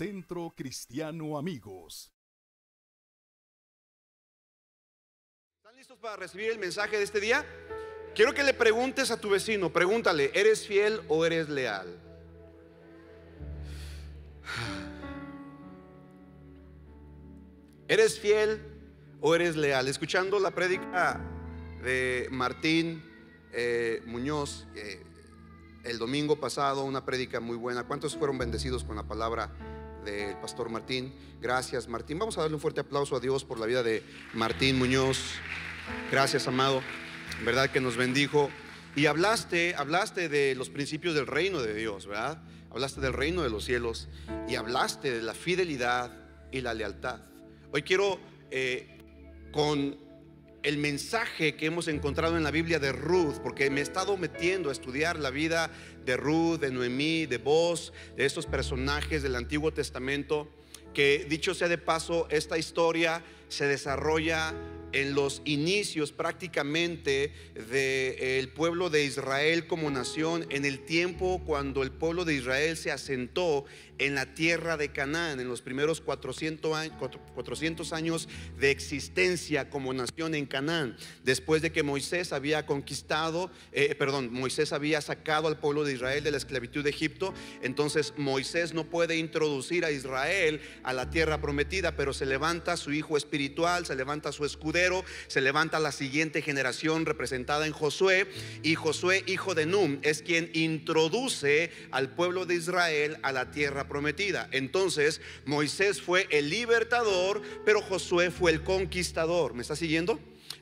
Centro Cristiano Amigos. ¿Están listos para recibir el mensaje de este día? Quiero que le preguntes a tu vecino, pregúntale, ¿eres fiel o eres leal? ¿Eres fiel o eres leal? Escuchando la prédica de Martín eh, Muñoz eh, el domingo pasado, una prédica muy buena. ¿Cuántos fueron bendecidos con la palabra del pastor Martín? Gracias, Martín. Vamos a darle un fuerte aplauso a Dios por la vida de Martín Muñoz. Gracias, amado. ¿Verdad que nos bendijo? Y hablaste, hablaste de los principios del reino de Dios, ¿verdad? Hablaste del reino de los cielos y hablaste de la fidelidad y la lealtad. Hoy quiero, eh, con el mensaje que hemos encontrado en la Biblia de Ruth, porque me he estado metiendo a estudiar la vida de Ruth, de Noemí, de Boz, de estos personajes del Antiguo Testamento, que dicho sea de paso, esta historia se desarrolla en los inicios prácticamente del pueblo de Israel como nación, en el tiempo cuando el pueblo de Israel se asentó en la tierra de Canaán, en los primeros 400 años, 400 años de existencia como nación en Canaán, después de que Moisés había conquistado, eh, perdón, Moisés había sacado al pueblo de Israel de la esclavitud de Egipto, entonces Moisés no puede introducir a Israel a la tierra prometida, pero se levanta su hijo espiritual, se levanta su escudero, se levanta la siguiente generación representada en Josué, y Josué, hijo de Num, es quien introduce al pueblo de Israel a la tierra prometida. Entonces, Moisés fue el libertador, pero Josué fue el conquistador. ¿Me está siguiendo?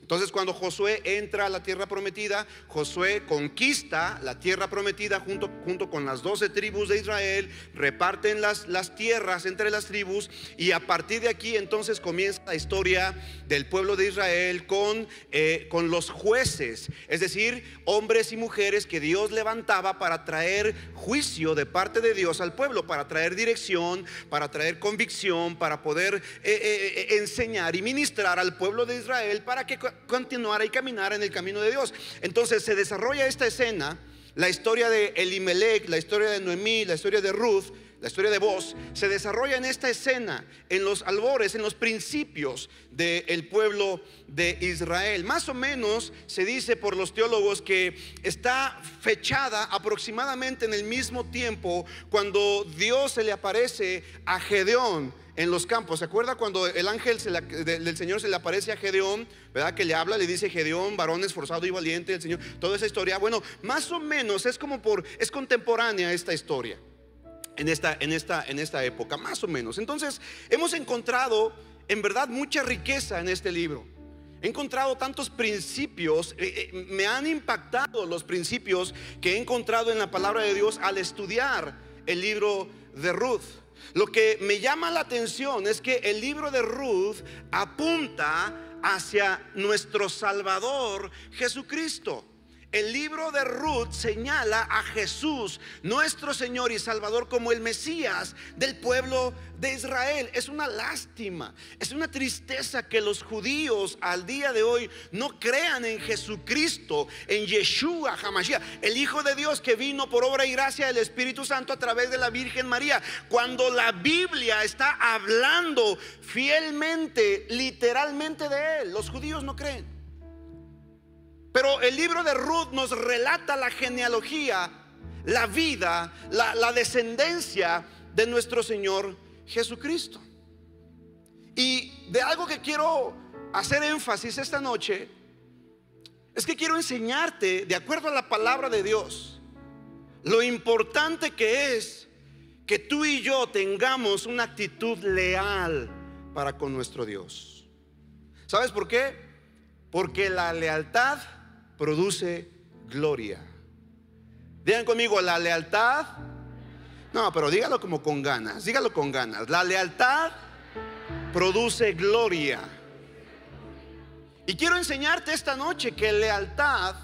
Entonces cuando Josué entra a la tierra prometida, Josué conquista la tierra prometida junto, junto con las doce tribus de Israel, reparten las, las tierras entre las tribus y a partir de aquí entonces comienza la historia del pueblo de Israel con, eh, con los jueces, es decir, hombres y mujeres que Dios levantaba para traer juicio de parte de Dios al pueblo, para traer dirección, para traer convicción, para poder eh, eh, enseñar y ministrar al pueblo de Israel para que continuar y caminar en el camino de Dios. Entonces se desarrolla esta escena, la historia de Elimelech, la historia de Noemí, la historia de Ruth, la historia de vos, se desarrolla en esta escena, en los albores, en los principios del pueblo de Israel. Más o menos se dice por los teólogos que está fechada aproximadamente en el mismo tiempo cuando Dios se le aparece a Gedeón en los campos. ¿Se acuerda cuando el ángel del Señor se le aparece a Gedeón? ¿Verdad? Que le habla, le dice Gedeón, varón esforzado y valiente del Señor. Toda esa historia. Bueno, más o menos es como por, es contemporánea esta historia. En esta, en esta, en esta época, más o menos. Entonces, hemos encontrado en verdad mucha riqueza en este libro. He encontrado tantos principios, eh, eh, me han impactado los principios que he encontrado en la palabra de Dios al estudiar el libro de Ruth. Lo que me llama la atención es que el libro de Ruth apunta hacia nuestro Salvador Jesucristo. El libro de Ruth señala a Jesús, nuestro Señor y Salvador, como el Mesías del pueblo de Israel. Es una lástima, es una tristeza que los judíos al día de hoy no crean en Jesucristo, en Yeshua Hamashiach, el Hijo de Dios que vino por obra y gracia del Espíritu Santo a través de la Virgen María. Cuando la Biblia está hablando fielmente, literalmente de Él, los judíos no creen. Pero el libro de Ruth nos relata la genealogía, la vida, la, descendencia de nuestro Señor Jesucristo. Y de algo que quiero hacer énfasis esta noche es que quiero enseñarte, de acuerdo a la palabra de Dios, lo importante que es que tú y yo tengamos una actitud leal para con nuestro Dios. ¿Sabes por qué? Porque la lealtad produce gloria. Digan conmigo, la lealtad. No, pero dígalo como con ganas, dígalo con ganas. La lealtad produce gloria. Y quiero enseñarte esta noche que lealtad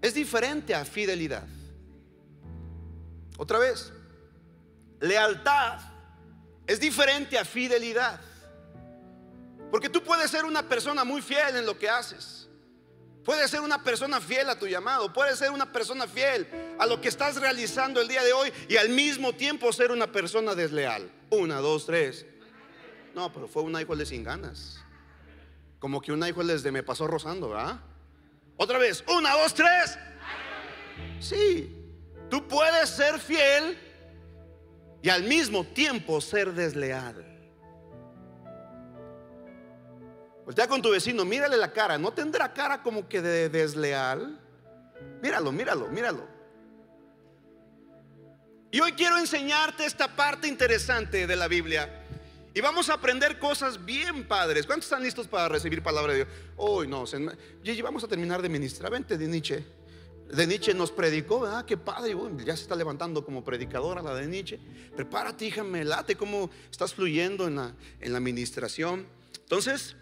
es diferente a fidelidad. Otra vez, lealtad es diferente a fidelidad. Porque tú puedes ser una persona muy fiel en lo que haces. Puedes ser una persona fiel a tu llamado, puedes ser una persona fiel a lo que estás realizando el día de hoy y al mismo tiempo ser una persona desleal. Una, dos, tres. No, pero fue una hijo de sin ganas. Como que una hijo de me pasó rozando, ¿verdad? Otra vez, una, dos, tres. Sí, tú puedes ser fiel y al mismo tiempo ser desleal. Voltea con tu vecino, mírale la cara. ¿No tendrá cara como que de desleal? Míralo, míralo, míralo. Y hoy quiero enseñarte esta parte interesante de la Biblia. Y vamos a aprender cosas bien padres. ¿Cuántos están listos para recibir palabra de Dios? Hoy no, Gigi, vamos a terminar de ministrar. Vente de Nietzsche. De Nietzsche nos predicó, ah, qué padre, ya se está levantando como predicadora la de Nietzsche. Prepárate, hija, me late cómo estás fluyendo en la, en la administración. Entonces,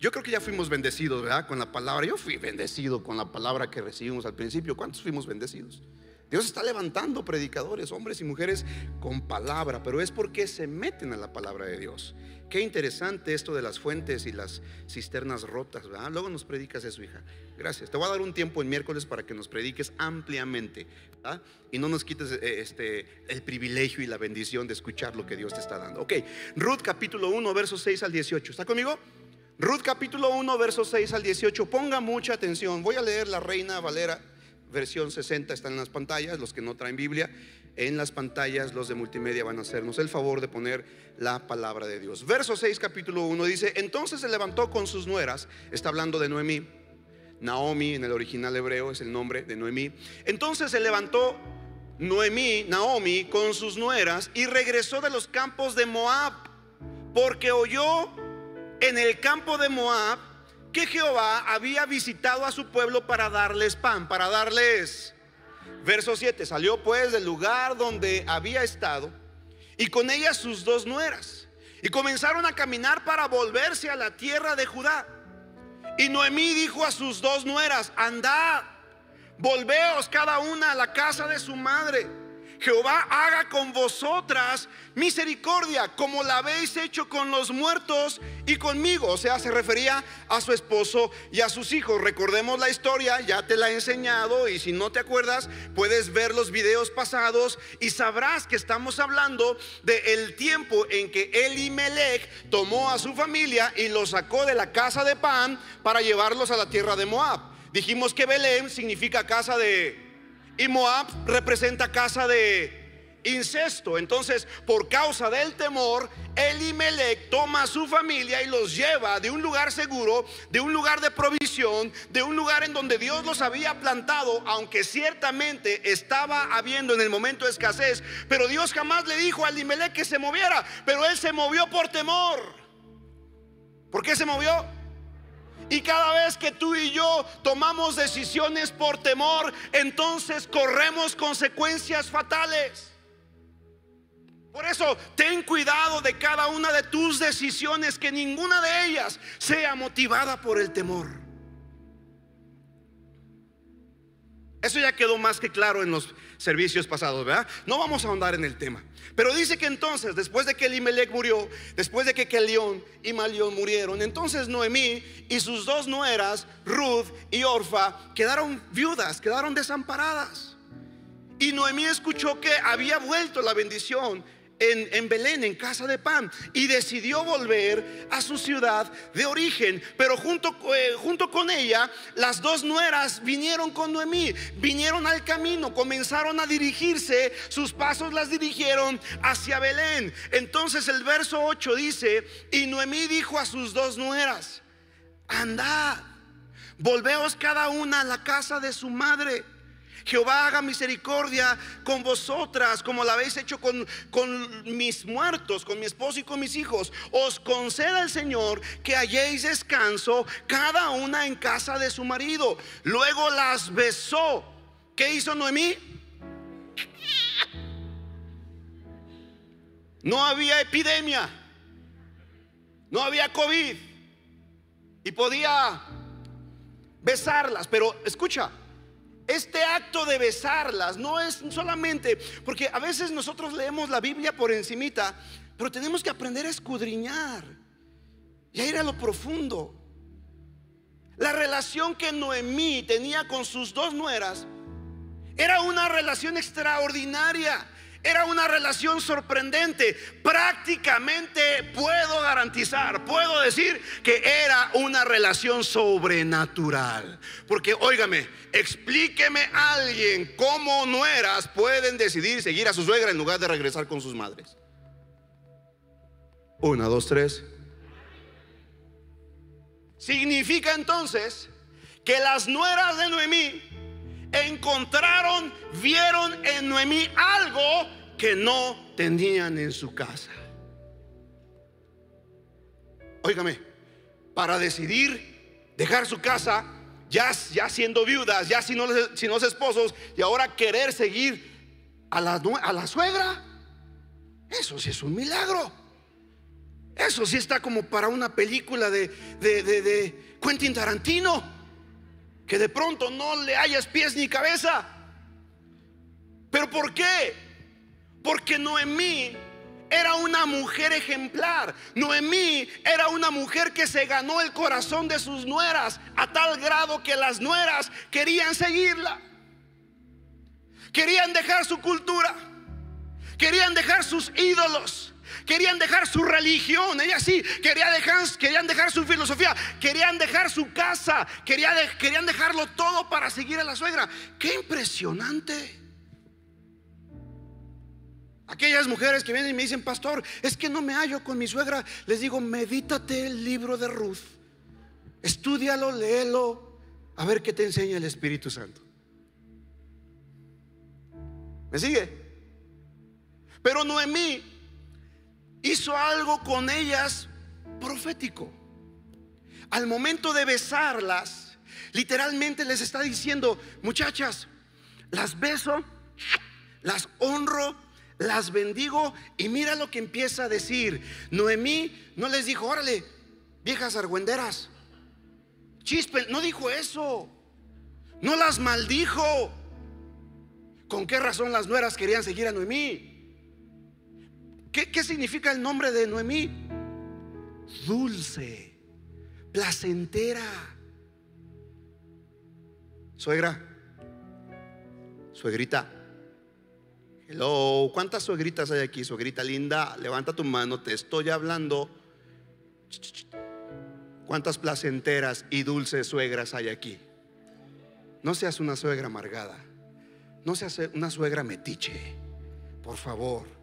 yo creo que ya fuimos bendecidos, ¿verdad? Con la palabra. Yo fui bendecido con la palabra que recibimos al principio. ¿Cuántos fuimos bendecidos? Dios está levantando predicadores, hombres y mujeres con palabra, pero es porque se meten a la palabra de Dios. Qué interesante esto de las fuentes y las cisternas rotas, ¿verdad? Luego nos predicas eso, hija. Gracias. Te voy a dar un tiempo en miércoles para que nos prediques ampliamente, ¿verdad? Y no nos quites eh, este, el privilegio y la bendición de escuchar lo que Dios te está dando. Ok, Ruth capítulo 1, versos 6 al 18. ¿Está conmigo? Ruth capítulo 1, versos 6 al 18. Ponga mucha atención. Voy a leer la Reina Valera, versión 60, está en las pantallas, los que no traen Biblia. En las pantallas los de multimedia van a hacernos el favor de poner la palabra de Dios. Verso 6, capítulo 1 dice, entonces se levantó con sus nueras, está hablando de Noemí. Naomi en el original hebreo es el nombre de Noemí. Entonces se levantó Noemí, Naomi, con sus nueras y regresó de los campos de Moab, porque oyó en el campo de Moab que Jehová había visitado a su pueblo para darles pan, para darles. Verso 7, salió pues del lugar donde había estado y con ella sus dos nueras y comenzaron a caminar para volverse a la tierra de Judá. Y Noemí dijo a sus dos nueras, andad, volveos cada una a la casa de su madre Jehová haga con vosotras misericordia, como la habéis hecho con los muertos y conmigo. O sea, se refería a su esposo y a sus hijos. Recordemos la historia, ya te la he enseñado y si no te acuerdas, puedes ver los videos pasados y sabrás que estamos hablando del el tiempo en que Elimelech tomó a su familia y los sacó de la casa de Pan para llevarlos a la tierra de Moab. Dijimos que Belén significa casa de y Moab representa casa de incesto. Entonces, por causa del temor, Elimelech toma a su familia y los lleva de un lugar seguro, de un lugar de provisión, de un lugar en donde Dios los había plantado, aunque ciertamente estaba habiendo en el momento de escasez. Pero Dios jamás le dijo a Elimelech que se moviera, pero él se movió por temor. ¿Por qué se movió? Y cada vez que tú y yo tomamos decisiones por temor, entonces corremos consecuencias fatales. Por eso, ten cuidado de cada una de tus decisiones, que ninguna de ellas sea motivada por el temor. Eso ya quedó más que claro en los servicios pasados, ¿verdad? No vamos a ahondar en el tema. Pero dice que entonces, después de que Elimelech murió, después de que Kelión y Malión murieron, entonces Noemí y sus dos nueras, Ruth y Orfa, quedaron viudas, quedaron desamparadas. Y Noemí escuchó que había vuelto la bendición en, Belén, en casa de pan, y decidió volver a su ciudad de origen. Pero junto, eh, junto con ella, las dos nueras vinieron con Noemí, vinieron al camino, comenzaron a dirigirse, sus pasos las dirigieron hacia Belén. Entonces el verso 8 dice, y Noemí dijo a sus dos nueras, andad, volveos cada una a la casa de su madre Jehová haga misericordia con vosotras, como la habéis hecho con, con, mis muertos, con mi esposo y con mis hijos. Os conceda el Señor que halléis descanso, cada una en casa de su marido. Luego las besó. ¿Qué hizo Noemí? No había epidemia, no había COVID y podía besarlas, pero escucha, este acto de besarlas no es solamente, porque a veces nosotros leemos la Biblia por encimita, pero tenemos que aprender a escudriñar y a ir a lo profundo. La relación que Noemí tenía con sus dos nueras era una relación extraordinaria. Era una relación sorprendente. Prácticamente puedo garantizar, puedo decir que era una relación sobrenatural. Porque, óigame, explíqueme a alguien cómo nueras pueden decidir seguir a su suegra en lugar de regresar con sus madres. Una, dos, tres. Significa entonces que las nueras de Noemí encontraron, vieron en Noemí algo que no tenían en su casa. Óigame, para decidir dejar su casa, ya, ya siendo viudas, ya sin los, los esposos, y ahora querer seguir a la, suegra, eso sí es un milagro. Eso sí está como para una película de, de, de Quentin Tarantino que de pronto no le hayas pies ni cabeza. ¿Pero por qué? Porque Noemí era una mujer ejemplar. Noemí era una mujer que se ganó el corazón de sus nueras a tal grado que las nueras querían seguirla. Querían dejar su cultura. Querían dejar sus ídolos. Querían dejar su religión, ella sí, dejar, querían dejar su filosofía, querían dejar su casa, querían dejarlo todo para seguir a la suegra. Qué impresionante. Aquellas mujeres que vienen y me dicen, pastor, es que no me hallo con mi suegra, les digo, medítate el libro de Ruth, estudialo, léelo, a ver qué te enseña el Espíritu Santo. ¿Me sigue? Pero Noemí hizo algo con ellas profético. Al momento de besarlas, literalmente les está diciendo, muchachas, las beso, las honro, las bendigo y mira lo que empieza a decir. Noemí no les dijo, órale, viejas argüenderas, chispe, no dijo eso, no las maldijo. ¿Con qué razón las nueras querían seguir a Noemí? ¿Qué, significa el nombre de Noemí? Dulce, placentera. Suegra, suegrita. Hello, ¿cuántas suegritas hay aquí? Suegrita linda, levanta tu mano, te estoy hablando. ¿Cuántas placenteras y dulces suegras hay aquí? No seas una suegra amargada. No seas una suegra metiche. Por favor.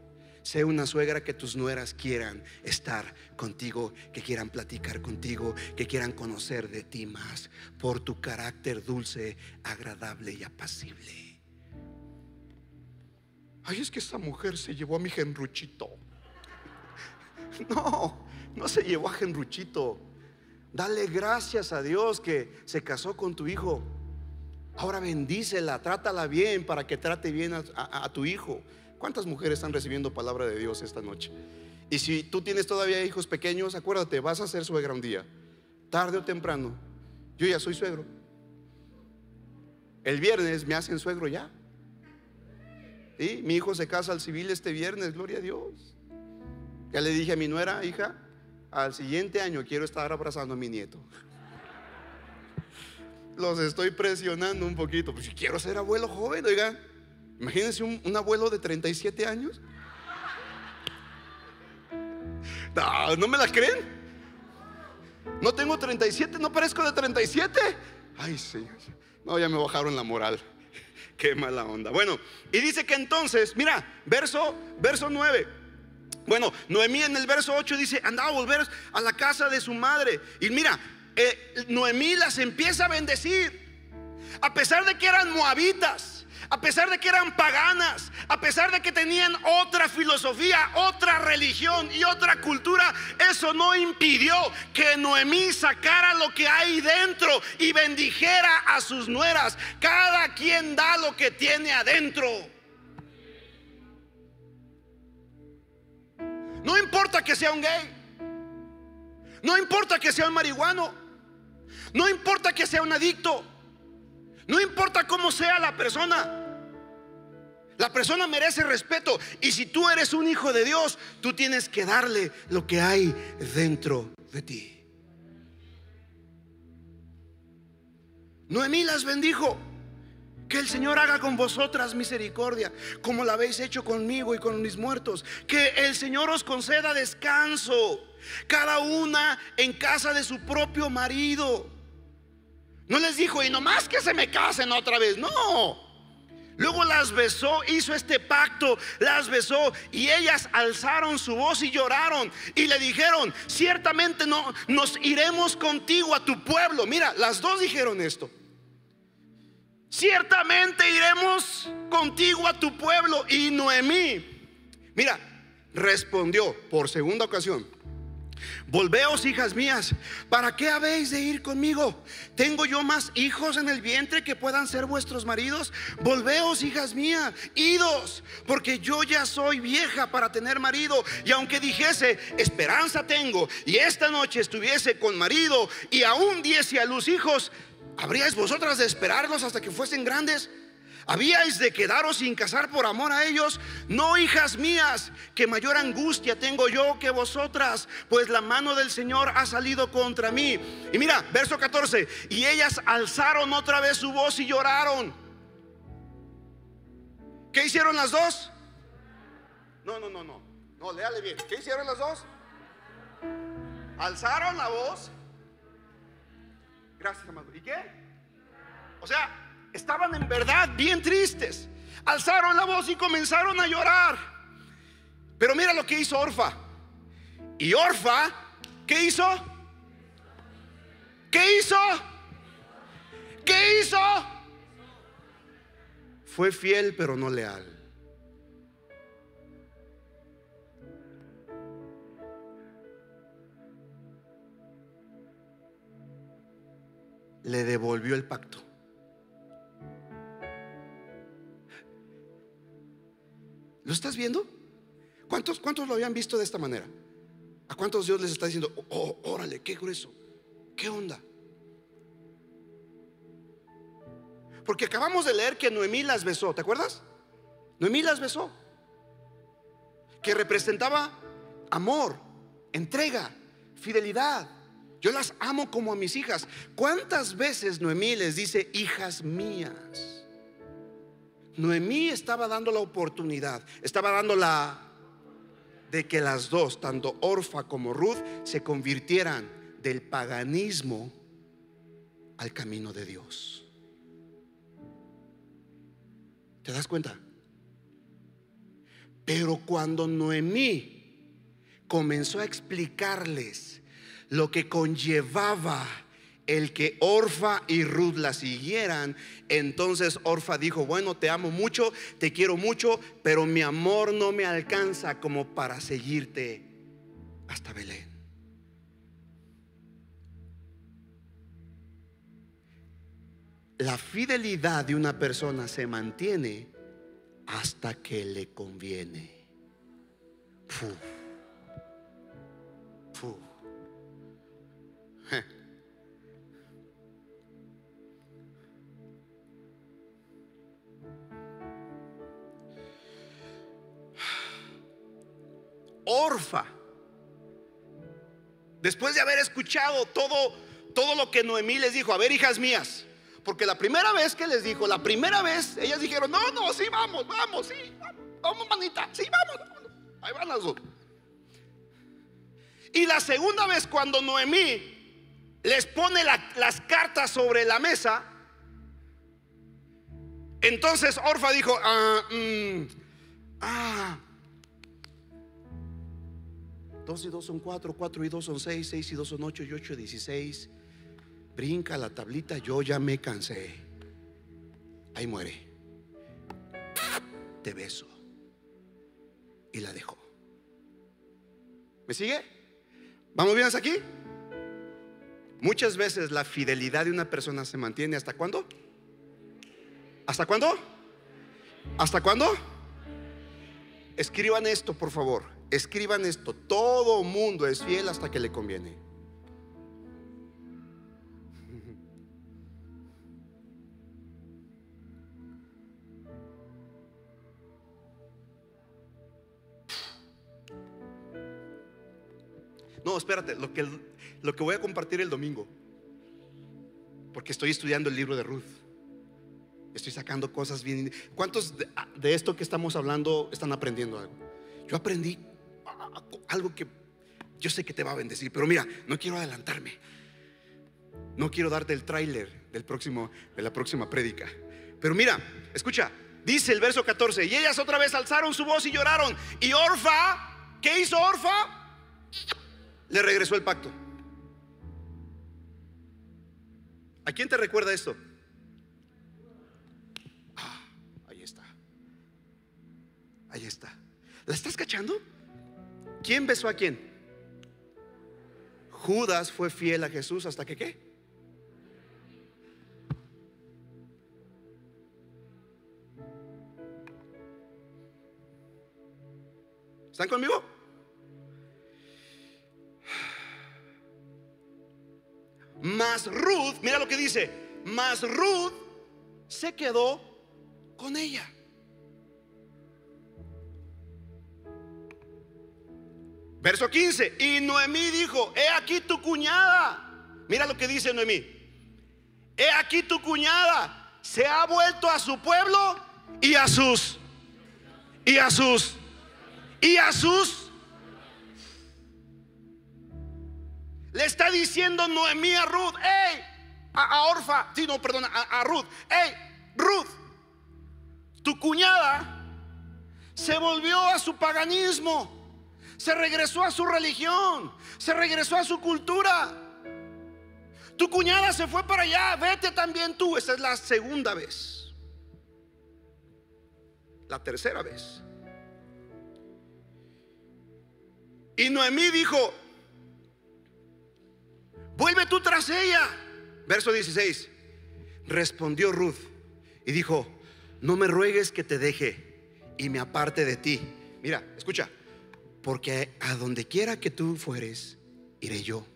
Sé una suegra que tus nueras quieran estar contigo, que quieran platicar contigo, que quieran conocer de ti más por tu carácter dulce, agradable y apacible. Ay, es que esa mujer se llevó a mi genruchito. No, no se llevó a genruchito. Dale gracias a Dios que se casó con tu hijo. Ahora bendícela, trátala bien para que trate bien a, a tu hijo. ¿Cuántas mujeres están recibiendo palabra de Dios esta noche? Y si tú tienes todavía hijos pequeños, acuérdate, vas a ser suegra un día, tarde o temprano. Yo ya soy suegro. El viernes me hacen suegro ya. ¿Sí? Mi hijo se casa al civil este viernes, gloria a Dios. Ya le dije a mi nuera, hija, al siguiente año quiero estar abrazando a mi nieto. Los estoy presionando un poquito, pues quiero ser abuelo joven, oiga. Imagínense un, abuelo de 37 años. No, ¿no me la creen? No tengo 37, no parezco de 37. Ay, sí. No, ya me bajaron la moral. Qué mala onda. Bueno, y dice que entonces, mira, verso, verso 9. Bueno, Noemí en el verso 8 dice, andaba a volver a la casa de su madre. Y mira, eh, Noemí las empieza a bendecir. A pesar de que eran moabitas a pesar de que eran paganas, a pesar de que tenían otra filosofía, otra religión y otra cultura, eso no impidió que Noemí sacara lo que hay dentro y bendijera a sus nueras. Cada quien da lo que tiene adentro. No importa que sea un gay, no importa que sea un marihuano, no importa que sea un adicto. No importa cómo sea la persona. La persona merece respeto. Y si tú eres un hijo de Dios, tú tienes que darle lo que hay dentro de ti. Noemí las bendijo. Que el Señor haga con vosotras misericordia, como la habéis hecho conmigo y con mis muertos. Que el Señor os conceda descanso, cada una en casa de su propio marido. No les dijo, y nomás que se me casen otra vez. No. Luego las besó, hizo este pacto, las besó y ellas alzaron su voz y lloraron y le dijeron, ciertamente no nos iremos contigo a tu pueblo. Mira, las dos dijeron esto. Ciertamente iremos contigo a tu pueblo y Noemí. Mira, respondió por segunda ocasión. Volveos, hijas mías, ¿para qué habéis de ir conmigo? ¿Tengo yo más hijos en el vientre que puedan ser vuestros maridos? Volveos, hijas mías, idos, porque yo ya soy vieja para tener marido. Y aunque dijese, esperanza tengo, y esta noche estuviese con marido, y aún diese a luz hijos, ¿habríais vosotras de esperarlos hasta que fuesen grandes? ¿Habíais de quedaros sin casar por amor a ellos? No, hijas mías, que mayor angustia tengo yo que vosotras, pues la mano del Señor ha salido contra mí. Y mira, verso 14, y ellas alzaron otra vez su voz y lloraron. ¿Qué hicieron las dos? No, no, no, no. No, léale bien. ¿Qué hicieron las dos? Alzaron la voz. Gracias, amado. ¿Y qué? O sea, estaban en verdad bien tristes. Alzaron la voz y comenzaron a llorar. Pero mira lo que hizo Orfa. Y Orfa, ¿qué hizo? ¿Qué hizo? ¿Qué hizo? Fue fiel pero no leal. Le devolvió el pacto. ¿Lo estás viendo? ¿Cuántos, ¿Cuántos lo habían visto de esta manera? ¿A cuántos Dios les está diciendo, oh, órale, qué grueso, qué onda? Porque acabamos de leer que Noemí las besó, ¿te acuerdas? Noemí las besó, que representaba amor, entrega, fidelidad. Yo las amo como a mis hijas. ¿Cuántas veces Noemí les dice, hijas mías? Noemí estaba dando la oportunidad, estaba dando la de que las dos, tanto Orfa como Ruth, se convirtieran del paganismo al camino de Dios. ¿Te das cuenta? Pero cuando Noemí comenzó a explicarles lo que conllevaba el que Orfa y Ruth la siguieran, entonces Orfa dijo, bueno, te amo mucho, te quiero mucho, pero mi amor no me alcanza como para seguirte hasta Belén. La fidelidad de una persona se mantiene hasta que le conviene. Orfa. Después de haber escuchado todo, todo lo que Noemí les dijo, a ver, hijas mías, porque la primera vez que les dijo, la primera vez, ellas dijeron, no, no, sí, vamos, vamos, sí, vamos, manita, sí, vamos, ahí van las dos. Y la segunda vez cuando Noemí les pone las cartas sobre la mesa, entonces Orfa dijo, ah, mm, ah, 2 y 2 son 4, 4 y 2 son 6, 6 y 2 son 8 y 8 16. Brinca la tablita, yo ya me cansé. Ahí muere. Te beso. Y la dejó. ¿Me sigue? ¿Vamos bien hasta aquí? Muchas veces la fidelidad de una persona se mantiene hasta cuándo? ¿Hasta cuándo? ¿Hasta cuándo? Escriban esto, por favor. Escriban esto, todo mundo es fiel hasta que le conviene. No, espérate, lo que, lo que voy a compartir el domingo. porque estoy estudiando el libro de Ruth. Estoy sacando cosas bien. ¿Cuántos de, de esto que estamos hablando están aprendiendo algo? Yo aprendí algo que yo sé que te va a bendecir, pero mira, no quiero adelantarme. No quiero darte el tráiler del próximo de la próxima prédica. Pero mira, escucha, dice el verso 14, y ellas otra vez alzaron su voz y lloraron, y Orfa, ¿qué hizo Orfa? Le regresó el pacto. ¿A quién te recuerda esto? Ah, ahí está. Ahí está. ¿La estás cachando? ¿Quién besó a quién? Judas fue fiel a Jesús hasta que qué? ¿Están conmigo? Mas Ruth, mira lo que dice, mas Ruth se quedó con ella. Verso 15, y Noemí dijo, he aquí tu cuñada. Mira lo que dice Noemí. He aquí tu cuñada se ha vuelto a su pueblo y a sus y a sus y a sus le está diciendo Noemí a Ruth, hey, a, Orfa, sí, no, perdona, a, a Ruth, hey, Ruth, tu cuñada se volvió a su paganismo se regresó a su religión, se regresó a su cultura. Tu cuñada se fue para allá, vete también tú. Esa es la segunda vez. La tercera vez. Y Noemí dijo, vuelve tú tras ella. Verso 16. Respondió Ruth y dijo, no me ruegues que te deje y me aparte de ti. Mira, escucha, porque a donde quiera que tú fueres, iré yo.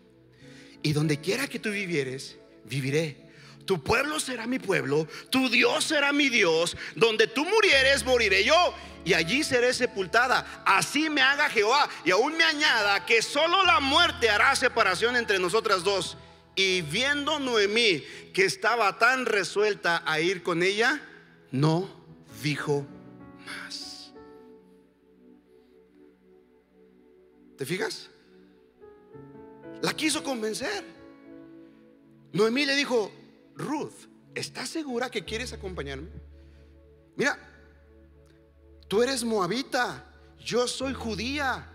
Y donde quiera que tú vivieres, viviré. Tu pueblo será mi pueblo, tu Dios será mi Dios. Donde tú murieres, moriré yo. Y allí seré sepultada. Así me haga Jehová. Y aún me añada que solo la muerte hará separación entre nosotras dos. Y viendo Noemí que estaba tan resuelta a ir con ella, no dijo más. ¿Te fijas? La quiso convencer. Noemí le dijo, Ruth, ¿estás segura que quieres acompañarme? Mira, tú eres moabita, yo soy judía.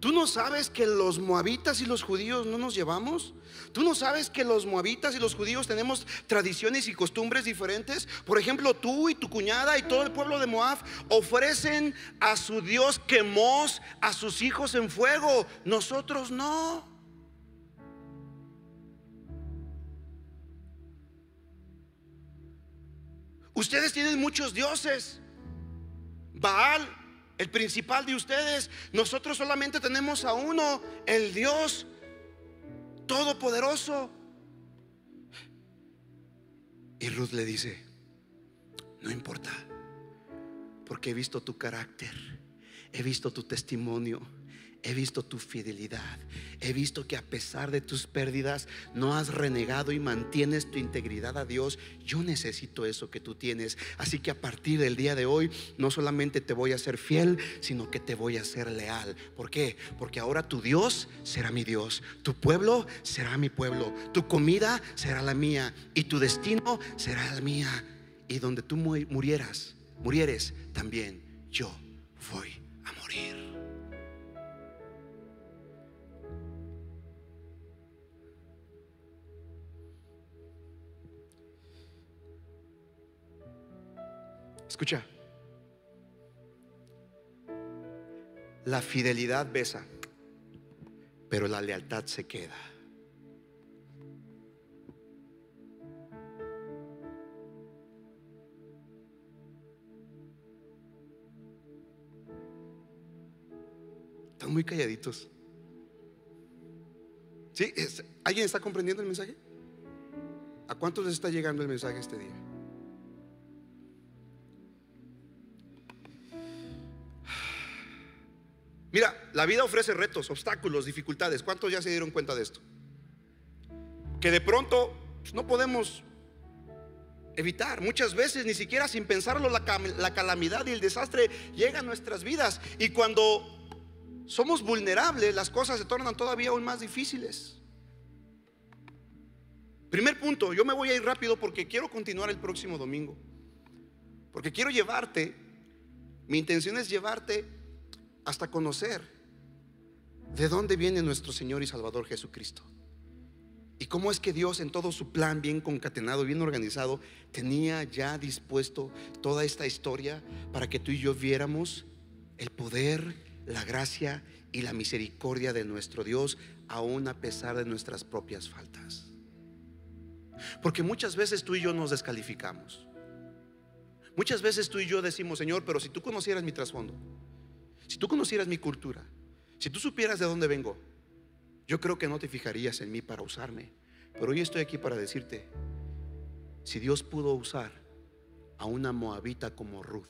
¿Tú no sabes que los moabitas y los judíos no nos llevamos? ¿Tú no sabes que los moabitas y los judíos tenemos tradiciones y costumbres diferentes? Por ejemplo, tú y tu cuñada y todo el pueblo de Moab ofrecen a su Dios Quemos a sus hijos en fuego. Nosotros no. Ustedes tienen muchos dioses. Baal, el principal de ustedes. Nosotros solamente tenemos a uno, el Dios Todopoderoso. Y Ruth le dice, no importa, porque he visto tu carácter, he visto tu testimonio He visto tu fidelidad. He visto que a pesar de tus pérdidas no has renegado y mantienes tu integridad a Dios. Yo necesito eso que tú tienes. Así que a partir del día de hoy no solamente te voy a ser fiel, sino que te voy a ser leal. ¿Por qué? Porque ahora tu Dios será mi Dios. Tu pueblo será mi pueblo. Tu comida será la mía. Y tu destino será la mía. Y donde tú murieras, murieres, también yo voy a morir. Escucha. La fidelidad besa, pero la lealtad se queda. Están muy calladitos. ¿Sí? ¿Alguien está comprendiendo el mensaje? ¿A cuántos les está llegando el mensaje este día? La vida ofrece retos, obstáculos, dificultades. ¿Cuántos ya se dieron cuenta de esto? Que de pronto no podemos evitar. Muchas veces, ni siquiera sin pensarlo, la, la calamidad y el desastre llega a nuestras vidas. Y cuando somos vulnerables, las cosas se tornan todavía aún más difíciles. Primer punto, yo me voy a ir rápido porque quiero continuar el próximo domingo. Porque quiero llevarte, mi intención es llevarte hasta conocer de dónde viene nuestro Señor y Salvador Jesucristo. Y cómo es que Dios en todo su plan bien concatenado, bien organizado, tenía ya dispuesto toda esta historia para que tú y yo viéramos el poder, la gracia y la misericordia de nuestro Dios, aún a pesar de nuestras propias faltas. Porque muchas veces tú y yo nos descalificamos. Muchas veces tú y yo decimos, Señor, pero si tú conocieras mi trasfondo, si tú conocieras mi cultura, si tú supieras de dónde vengo, yo creo que no te fijarías en mí para usarme. Pero hoy estoy aquí para decirte, si Dios pudo usar a una moabita como Ruth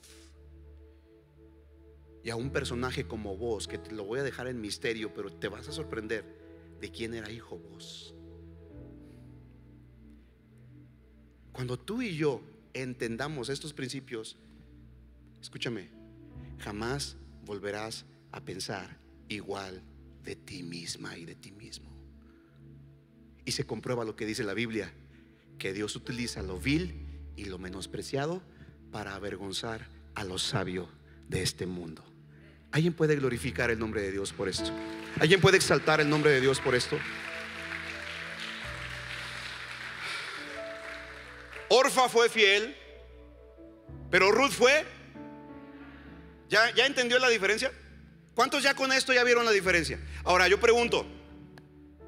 y a un personaje como vos, que te lo voy a dejar en misterio, pero te vas a sorprender de quién era hijo vos. Cuando tú y yo entendamos estos principios, escúchame, jamás volverás a pensar igual de ti misma y de ti mismo. Y se comprueba lo que dice la Biblia, que Dios utiliza lo vil y lo menospreciado para avergonzar a lo sabio de este mundo. ¿Alguien puede glorificar el nombre de Dios por esto? ¿Alguien puede exaltar el nombre de Dios por esto? Orfa fue fiel, pero Ruth fue. ¿Ya, ¿Ya entendió la diferencia? ¿Cuántos ya con esto ya vieron la diferencia? Ahora yo pregunto,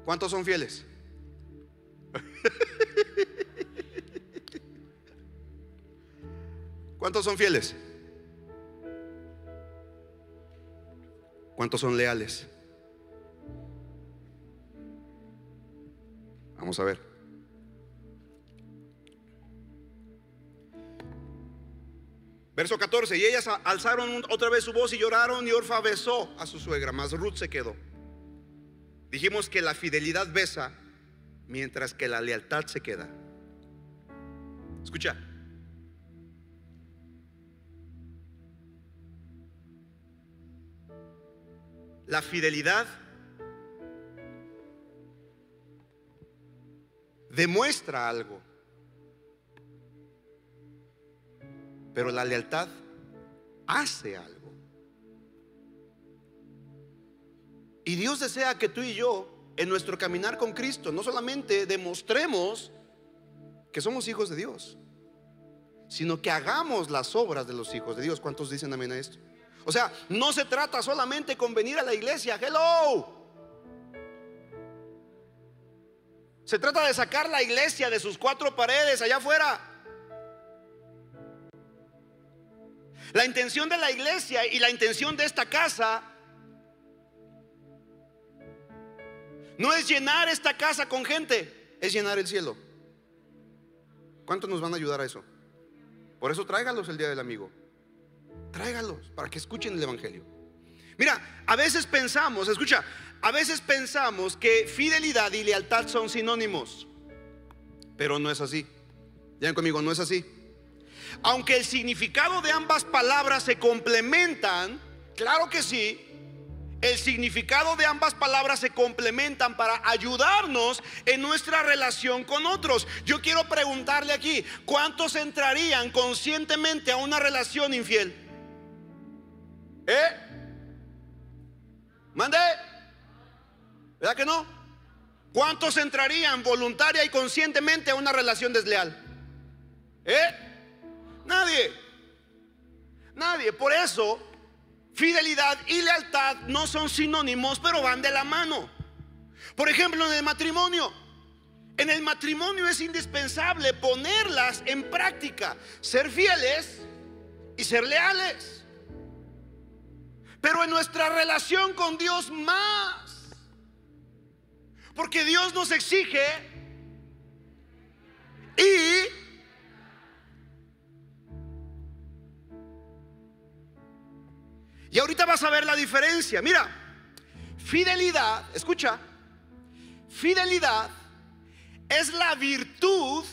¿cuántos son fieles? ¿Cuántos son fieles? ¿Cuántos son leales? Vamos a ver. Verso 14, y ellas alzaron otra vez su voz y lloraron y Orfa besó a su suegra, mas Ruth se quedó. Dijimos que la fidelidad besa mientras que la lealtad se queda. Escucha. La fidelidad demuestra algo. Pero la lealtad hace algo. Y Dios desea que tú y yo, en nuestro caminar con Cristo, no solamente demostremos que somos hijos de Dios, sino que hagamos las obras de los hijos de Dios. ¿Cuántos dicen amén a esto? O sea, no se trata solamente con venir a la iglesia. Hello. Se trata de sacar la iglesia de sus cuatro paredes allá afuera. La intención de la iglesia y la intención de esta casa no es llenar esta casa con gente, es llenar el cielo. ¿Cuántos nos van a ayudar a eso? Por eso tráigalos el día del amigo. Tráigalos para que escuchen el Evangelio. Mira, a veces pensamos, escucha, a veces pensamos que fidelidad y lealtad son sinónimos, pero no es así. Ya conmigo, no es así. Aunque el significado de ambas palabras se complementan, claro que sí, el significado de ambas palabras se complementan para ayudarnos en nuestra relación con otros. Yo quiero preguntarle aquí, ¿cuántos entrarían conscientemente a una relación infiel? ¿Eh? ¿Mande? ¿Verdad que no? ¿Cuántos entrarían voluntaria y conscientemente a una relación desleal? ¿Eh? Nadie. Nadie. Por eso, fidelidad y lealtad no son sinónimos, pero van de la mano. Por ejemplo, en el matrimonio. En el matrimonio es indispensable ponerlas en práctica, ser fieles y ser leales. Pero en nuestra relación con Dios más. Porque Dios nos exige y Y ahorita vas a ver la diferencia. Mira, fidelidad, escucha, fidelidad es la virtud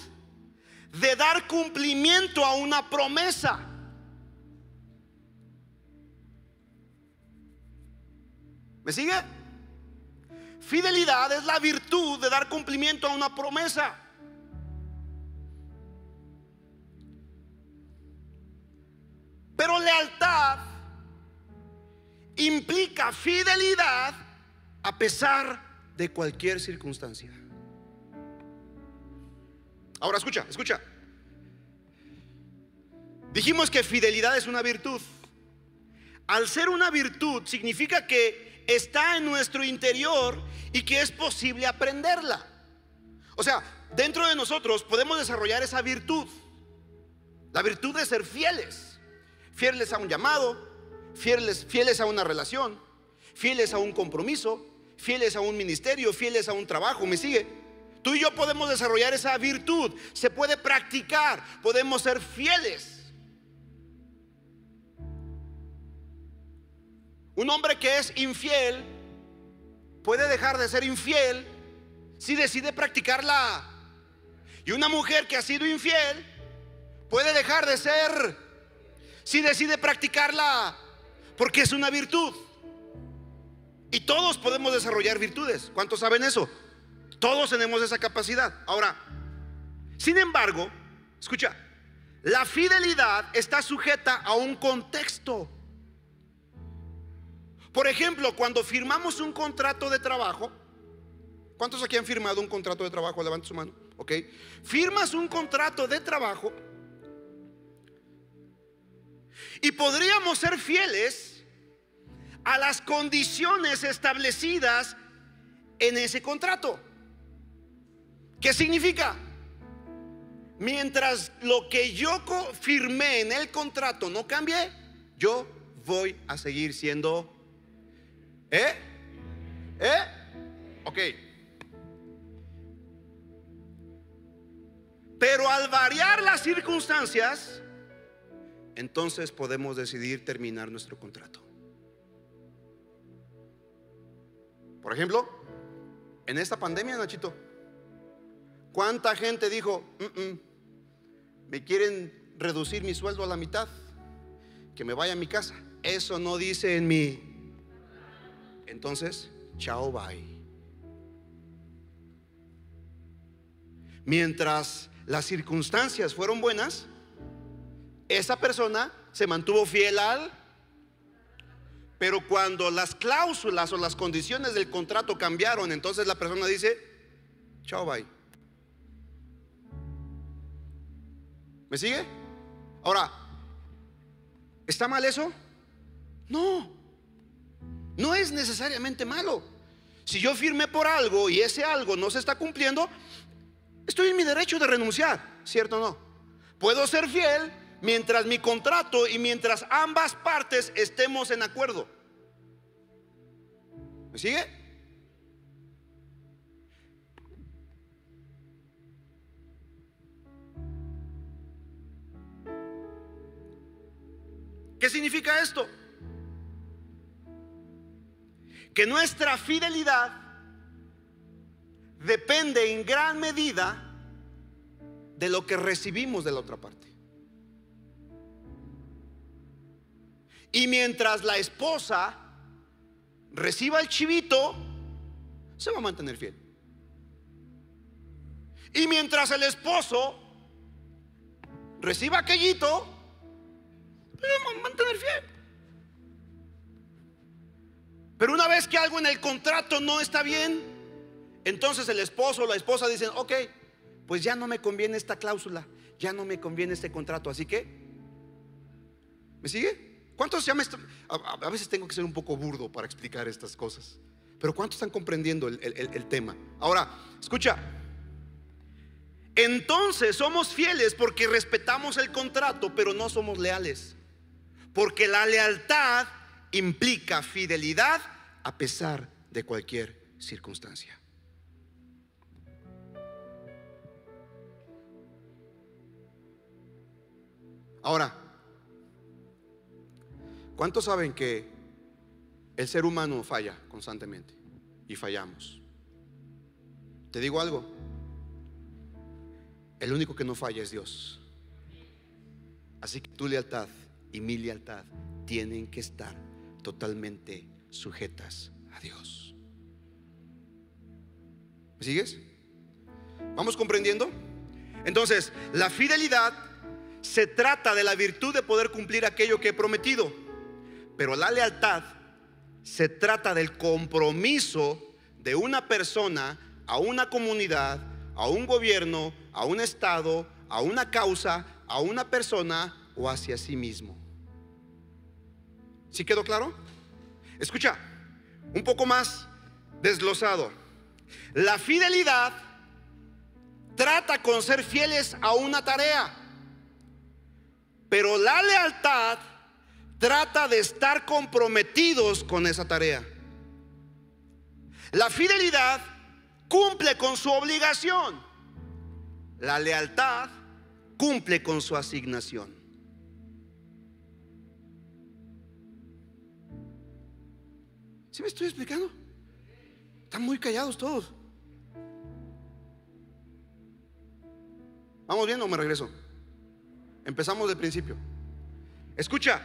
de dar cumplimiento a una promesa. ¿Me sigue? Fidelidad es la virtud de dar cumplimiento a una promesa. Pero lealtad implica fidelidad a pesar de cualquier circunstancia. Ahora escucha, escucha. Dijimos que fidelidad es una virtud. Al ser una virtud significa que está en nuestro interior y que es posible aprenderla. O sea, dentro de nosotros podemos desarrollar esa virtud. La virtud de ser fieles. Fieles a un llamado, fieles, fieles a una relación, fieles a un compromiso, fieles a un ministerio, fieles a un trabajo. ¿Me sigue? Tú y yo podemos desarrollar esa virtud. Se puede practicar. Podemos ser fieles. Un hombre que es infiel puede dejar de ser infiel si decide practicarla. Y una mujer que ha sido infiel puede dejar de ser si decide practicarla. Porque es una virtud. Y todos podemos desarrollar virtudes. ¿Cuántos saben eso? Todos tenemos esa capacidad. Ahora, sin embargo, escucha, la fidelidad está sujeta a un contexto. Por ejemplo, cuando firmamos un contrato de trabajo, ¿cuántos aquí han firmado un contrato de trabajo? Levante su mano. Ok. Firmas un contrato de trabajo y podríamos ser fieles a las condiciones establecidas en ese contrato. ¿Qué significa? Mientras lo que yo firmé en el contrato no cambie, yo voy a seguir siendo... ¿Eh? ¿Eh? Ok. Pero al variar las circunstancias, entonces podemos decidir terminar nuestro contrato. Por ejemplo, en esta pandemia, Nachito, ¿Cuánta gente dijo, mm, mm, me quieren reducir mi sueldo a la mitad? Que me vaya a mi casa. Eso no dice en mí. Entonces, chao, bye. Mientras las circunstancias fueron buenas, esa persona se mantuvo fiel al... Pero cuando las cláusulas o las condiciones del contrato cambiaron, entonces la persona dice, chao, bye. ¿Me sigue? Ahora, ¿está mal eso? No, no es necesariamente malo. Si yo firmé por algo y ese algo no se está cumpliendo, estoy en mi derecho de renunciar, ¿cierto o no? Puedo ser fiel mientras mi contrato y mientras ambas partes estemos en acuerdo. ¿Me sigue? ¿Qué significa esto? Que nuestra fidelidad depende en gran medida de lo que recibimos de la otra parte. Y mientras la esposa reciba el chivito, se va a mantener fiel. Y mientras el esposo reciba aquellito, pero mantener fiel. Pero una vez que algo en el contrato no está bien, entonces el esposo o la esposa dicen, ok, pues ya no me conviene esta cláusula, ya no me conviene este contrato, así que, ¿me sigue? ¿Cuántos ya me a, veces tengo que ser un poco burdo para explicar estas cosas, pero ¿cuántos están comprendiendo el tema? Ahora, escucha, entonces somos fieles porque respetamos el contrato, pero no somos leales. Porque la lealtad implica fidelidad a pesar de cualquier circunstancia. Ahora, ¿cuántos saben que el ser humano falla constantemente? Y fallamos. Te digo algo. El único que no falla es Dios. Así que tu lealtad y mi lealtad tienen que estar totalmente sujetas a Dios. ¿Me sigues? ¿Vamos comprendiendo? Entonces, la fidelidad se trata de la virtud de poder cumplir aquello que he prometido, pero la lealtad se trata del compromiso de una persona a una comunidad, a un gobierno, a un estado, a una causa, a una persona o hacia sí mismo. ¿Sí quedó claro? Escucha, un poco más desglosado. La fidelidad trata con ser fieles a una tarea, pero la lealtad trata de estar comprometidos con esa tarea. La fidelidad cumple con su obligación. La lealtad cumple con su asignación. ¿Sí me estoy explicando? Están muy callados todos. ¿Vamos bien o me regreso? Empezamos del principio. Escucha,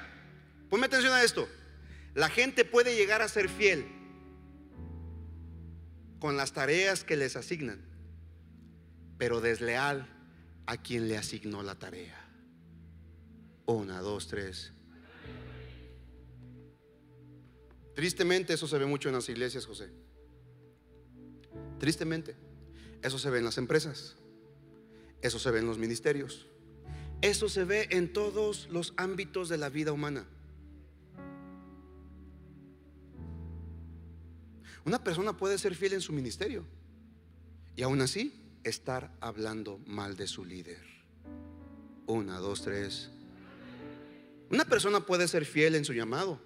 ponme atención a esto. La gente puede llegar a ser fiel con las tareas que les asignan, pero desleal a quien le asignó la tarea. Una, dos, tres. Tristemente eso se ve mucho en las iglesias, José. Tristemente. Eso se ve en las empresas. Eso se ve en los ministerios. Eso se ve en todos los ámbitos de la vida humana. Una persona puede ser fiel en su ministerio y aún así estar hablando mal de su líder. Una, dos, tres. Una persona puede ser fiel en su llamado.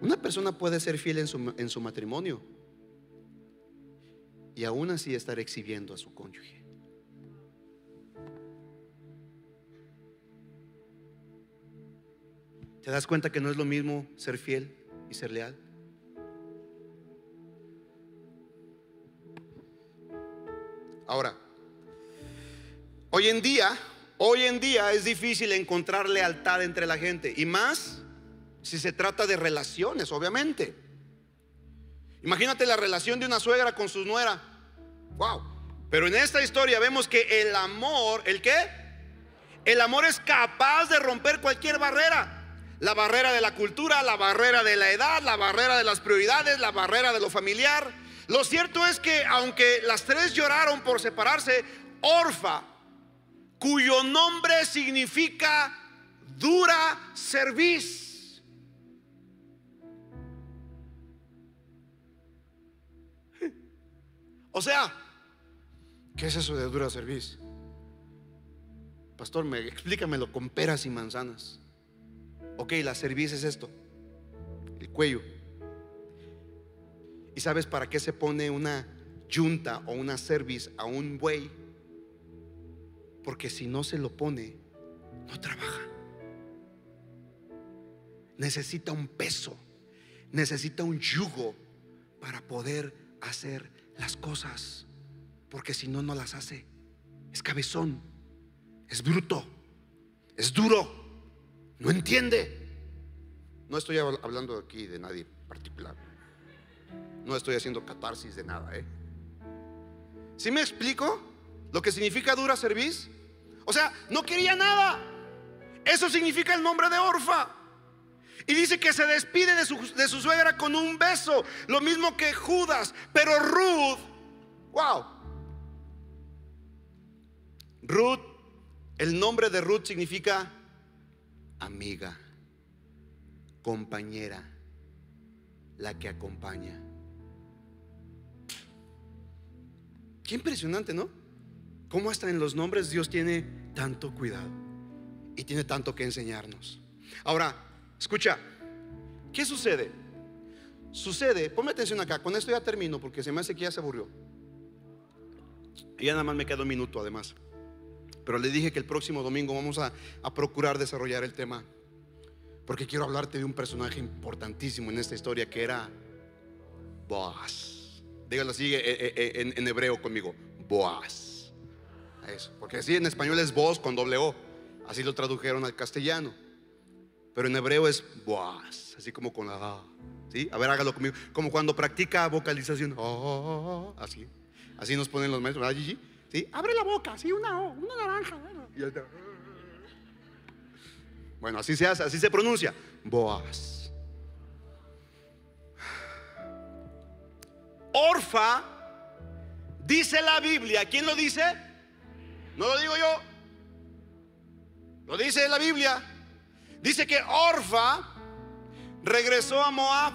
Una persona puede ser fiel en su, en su matrimonio y aún así estar exhibiendo a su cónyuge. ¿Te das cuenta que no es lo mismo ser fiel y ser leal? Ahora, hoy en día, hoy en día es difícil encontrar lealtad entre la gente y más si se trata de relaciones, obviamente. Imagínate la relación de una suegra con su nuera. Wow. Pero en esta historia vemos que el amor, ¿el qué? El amor es capaz de romper cualquier barrera. La barrera de la cultura, la barrera de la edad, la barrera de las prioridades, la barrera de lo familiar. Lo cierto es que aunque las tres lloraron por separarse, Orfa, cuyo nombre significa dura serviz. O sea, ¿qué es eso de dura serviz? Pastor, me, explícamelo con peras y manzanas. Ok, la cerviz es esto, el cuello. ¿Y sabes para qué se pone una yunta o una cerviz a un buey? Porque si no se lo pone, no trabaja. Necesita un peso, necesita un yugo para poder hacer las cosas. Porque si no, no las hace. Es cabezón, es bruto, es duro. No entiende. No estoy hablando aquí de nadie particular. No estoy haciendo catarsis de nada, ¿eh? ¿Sí me explico lo que significa dura serviz? O sea, no quería nada. Eso significa el nombre de Orfa. Y dice que se despide de su, de su suegra con un beso, lo mismo que Judas. Pero Ruth, wow. Ruth, el nombre de Ruth significa amiga, compañera, la que acompaña. Qué impresionante, ¿no? Cómo hasta en los nombres Dios tiene tanto cuidado y tiene tanto que enseñarnos. Ahora, escucha, ¿qué sucede? Sucede, ponme atención acá, con esto ya termino porque se me hace que ya se aburrió. Y ya nada más me queda un minuto además. Pero le dije que el próximo domingo vamos a, procurar desarrollar el tema. Porque quiero hablarte de un personaje importantísimo en esta historia que era Boaz. Dígalo así eh, eh, eh, en, hebreo conmigo. Boaz. Porque así en español es voz con doble O. Así lo tradujeron al castellano. Pero en hebreo es Boaz. Así como con la A. ¿Sí? A ver, hágalo conmigo. Como cuando practica vocalización. Ah, así. Así nos ponen los maestros. ¿verdad, Gigi? ¿Sí? Abre la boca. Así una O. Una naranja. Está. Bueno, así se hace. Así se pronuncia. Boaz. Orfa, dice la Biblia. ¿Quién lo dice? No lo digo yo. Lo dice la Biblia. Dice que Orfa regresó a Moab,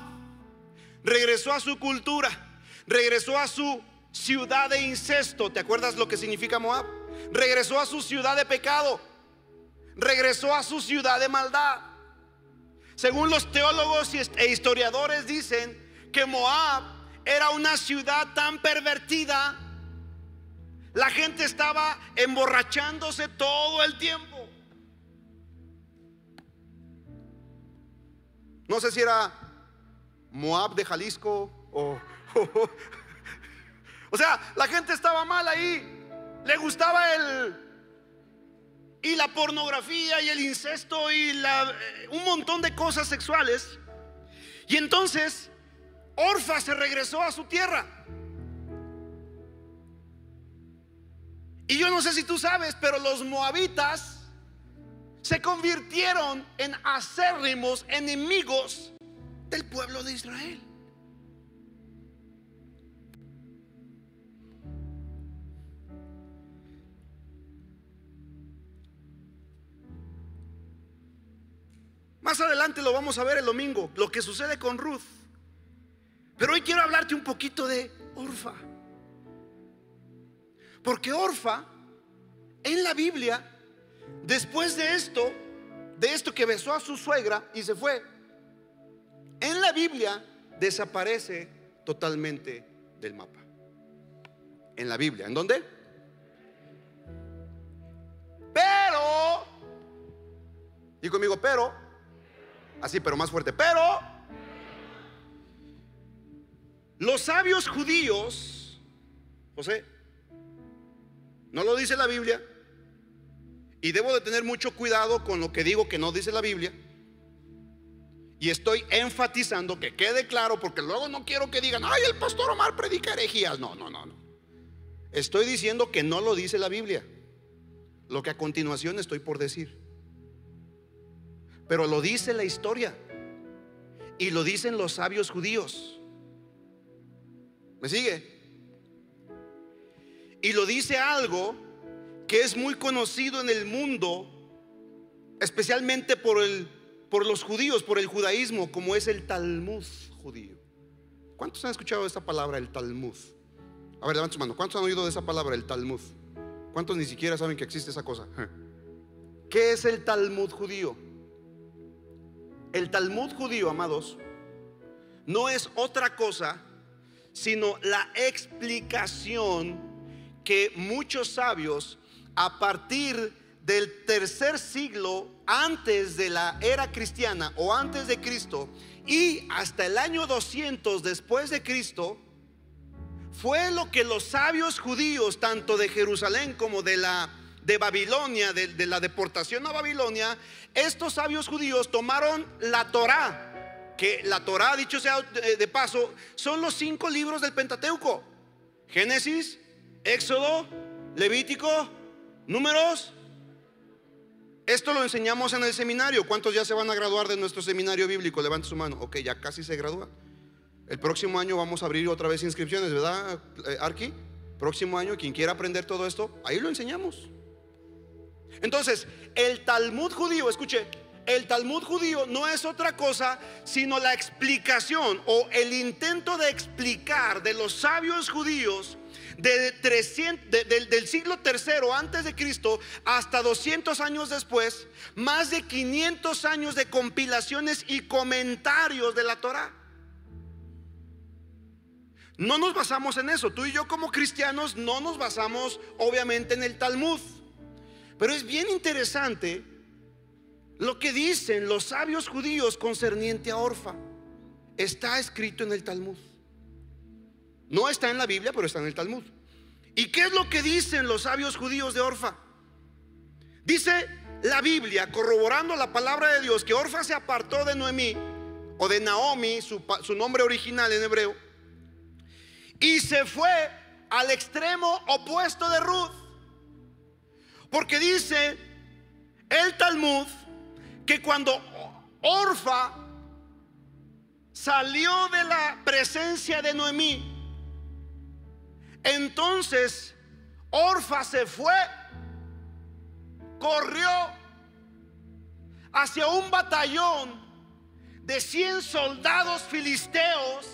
regresó a su cultura, regresó a su ciudad de incesto. ¿Te acuerdas lo que significa Moab? Regresó a su ciudad de pecado, regresó a su ciudad de maldad. Según los teólogos e historiadores dicen que Moab era una ciudad tan pervertida, la gente estaba emborrachándose todo el tiempo. No sé si era Moab de Jalisco o... o sea, la gente estaba mal ahí. Le gustaba el... Y la pornografía y el incesto y eh, un montón de cosas sexuales. Y entonces Orfa se regresó a su tierra. Y yo no sé si tú sabes, pero los moabitas se convirtieron en acérrimos enemigos del pueblo de Israel. Más adelante lo vamos a ver el domingo, lo que sucede con Ruth. Pero hoy quiero hablarte un poquito de Orfa. Porque Orfa, en la Biblia, después de esto, de esto que besó a su suegra y se fue, en la Biblia desaparece totalmente del mapa. En la Biblia, ¿en dónde? Pero, y conmigo, pero, así, pero más fuerte, pero los sabios judíos, José, no lo dice la Biblia, y debo de tener mucho cuidado con lo que digo que no dice la Biblia. Y estoy enfatizando que quede claro, porque luego no quiero que digan, ay, el pastor Omar predica herejías. No, no, no, no. Estoy diciendo que no lo dice la Biblia. Lo que a continuación estoy por decir. Pero lo dice la historia. Y lo dicen los sabios judíos. ¿Me sigue? Y lo dice algo que es muy conocido en el mundo, especialmente por, el, por los judíos, por el judaísmo, como es el Talmud judío. ¿Cuántos han escuchado esta palabra, el Talmud? A ver, levanten su mano. ¿Cuántos han oído de esa palabra, el Talmud? ¿Cuántos ni siquiera saben que existe esa cosa? ¿Qué es el Talmud judío? El Talmud judío, amados, no es otra cosa sino la explicación que muchos sabios a partir del tercer siglo antes de la era cristiana o antes de Cristo y hasta el año 200 después de Cristo, fue lo que los sabios judíos, tanto de Jerusalén como de la de Babilonia, de, la deportación a Babilonia, estos sabios judíos tomaron la Torá que la Torá, dicho sea de paso, son los cinco libros del Pentateuco. Génesis, Éxodo, Levítico, Números. Esto lo enseñamos en el seminario. ¿Cuántos ya se van a graduar de nuestro seminario bíblico? Levante su mano. Ok, ya casi se gradúa. El próximo año vamos a abrir otra vez inscripciones, ¿verdad, eh, Arki? Próximo año, quien quiera aprender todo esto, ahí lo enseñamos. Entonces, el Talmud judío, escuche, el Talmud judío no es otra cosa sino la explicación o el intento de explicar de los sabios judíos de 300, del siglo tercero antes de Cristo hasta 200 años después, más de 500 años de compilaciones y comentarios de la Torah. No nos basamos en eso. Tú y yo como cristianos no nos basamos obviamente en el Talmud. Pero es bien interesante lo que dicen los sabios judíos concerniente a Orfa está escrito en el Talmud. No está en la Biblia, pero está en el Talmud. ¿Y qué es lo que dicen los sabios judíos de Orfa? Dice la Biblia, corroborando la palabra de Dios, que Orfa se apartó de Noemí, o de Naomi, su, su nombre original en hebreo, y se fue al extremo opuesto de Ruth. Porque dice el Talmud que cuando Orfa salió de la presencia de Noemí, entonces Orfa se fue, corrió hacia un batallón de 100 soldados filisteos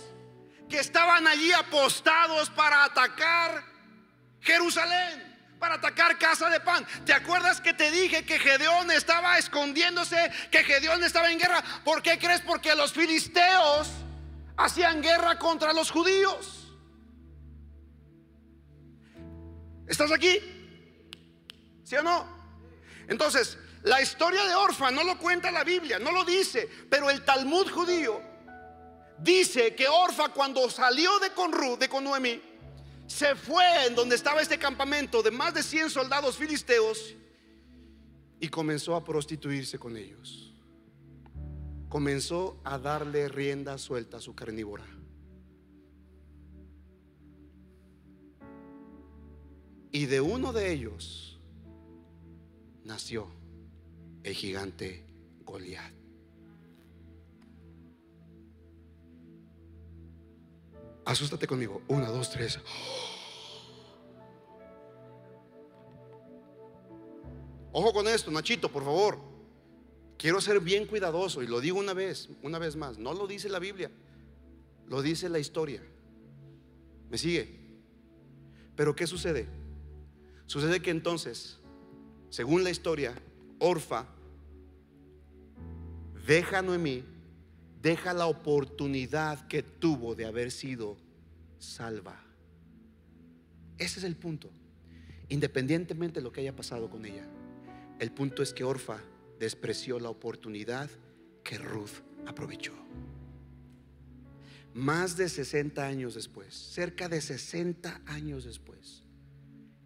que estaban allí apostados para atacar Jerusalén, para atacar casa de pan. ¿Te acuerdas que te dije que Gedeón estaba escondiéndose, que Gedeón estaba en guerra? ¿Por qué crees? Porque los filisteos hacían guerra contra los judíos. ¿Estás aquí? ¿Sí o no? Entonces, la historia de Orfa no lo cuenta la Biblia, no lo dice, pero el Talmud judío dice que Orfa cuando salió de Conru, de Conuemi, se fue en donde estaba este campamento de más de 100 soldados filisteos y comenzó a prostituirse con ellos. Comenzó a darle rienda suelta a su carnívora. Y de uno de ellos nació el gigante Goliat. Asústate conmigo. Una, dos, tres. Ojo con esto, Nachito, por favor. Quiero ser bien cuidadoso y lo digo una vez, una vez más. No lo dice la Biblia, lo dice la historia. ¿Me sigue? Pero ¿qué sucede? Sucede que entonces, según la historia, Orfa deja a Noemí, deja la oportunidad que tuvo de haber sido salva. Ese es el punto. Independientemente de lo que haya pasado con ella, el punto es que Orfa despreció la oportunidad que Ruth aprovechó. Más de 60 años después, cerca de 60 años después,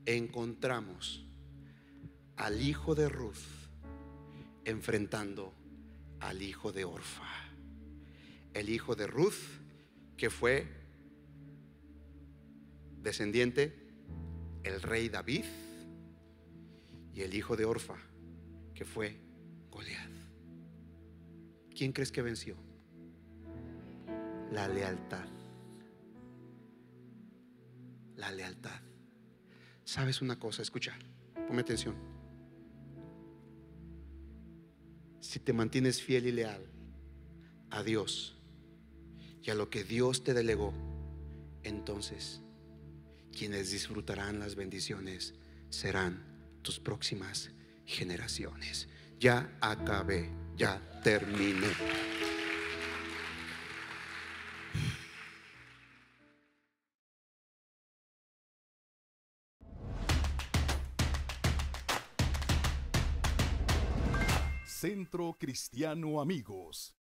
encontramos al hijo de Ruth enfrentando al hijo de Orfa. El hijo de Ruth, que fue descendiente, el rey David, y el hijo de Orfa, que fue Goliat. ¿Quién crees que venció? La lealtad. La lealtad. ¿Sabes una cosa? Escucha, ponme atención. Si te mantienes fiel y leal a Dios y a lo que Dios te delegó, entonces quienes disfrutarán las bendiciones serán tus próximas generaciones. Ya acabé, ya terminé. Centro Cristiano Amigos.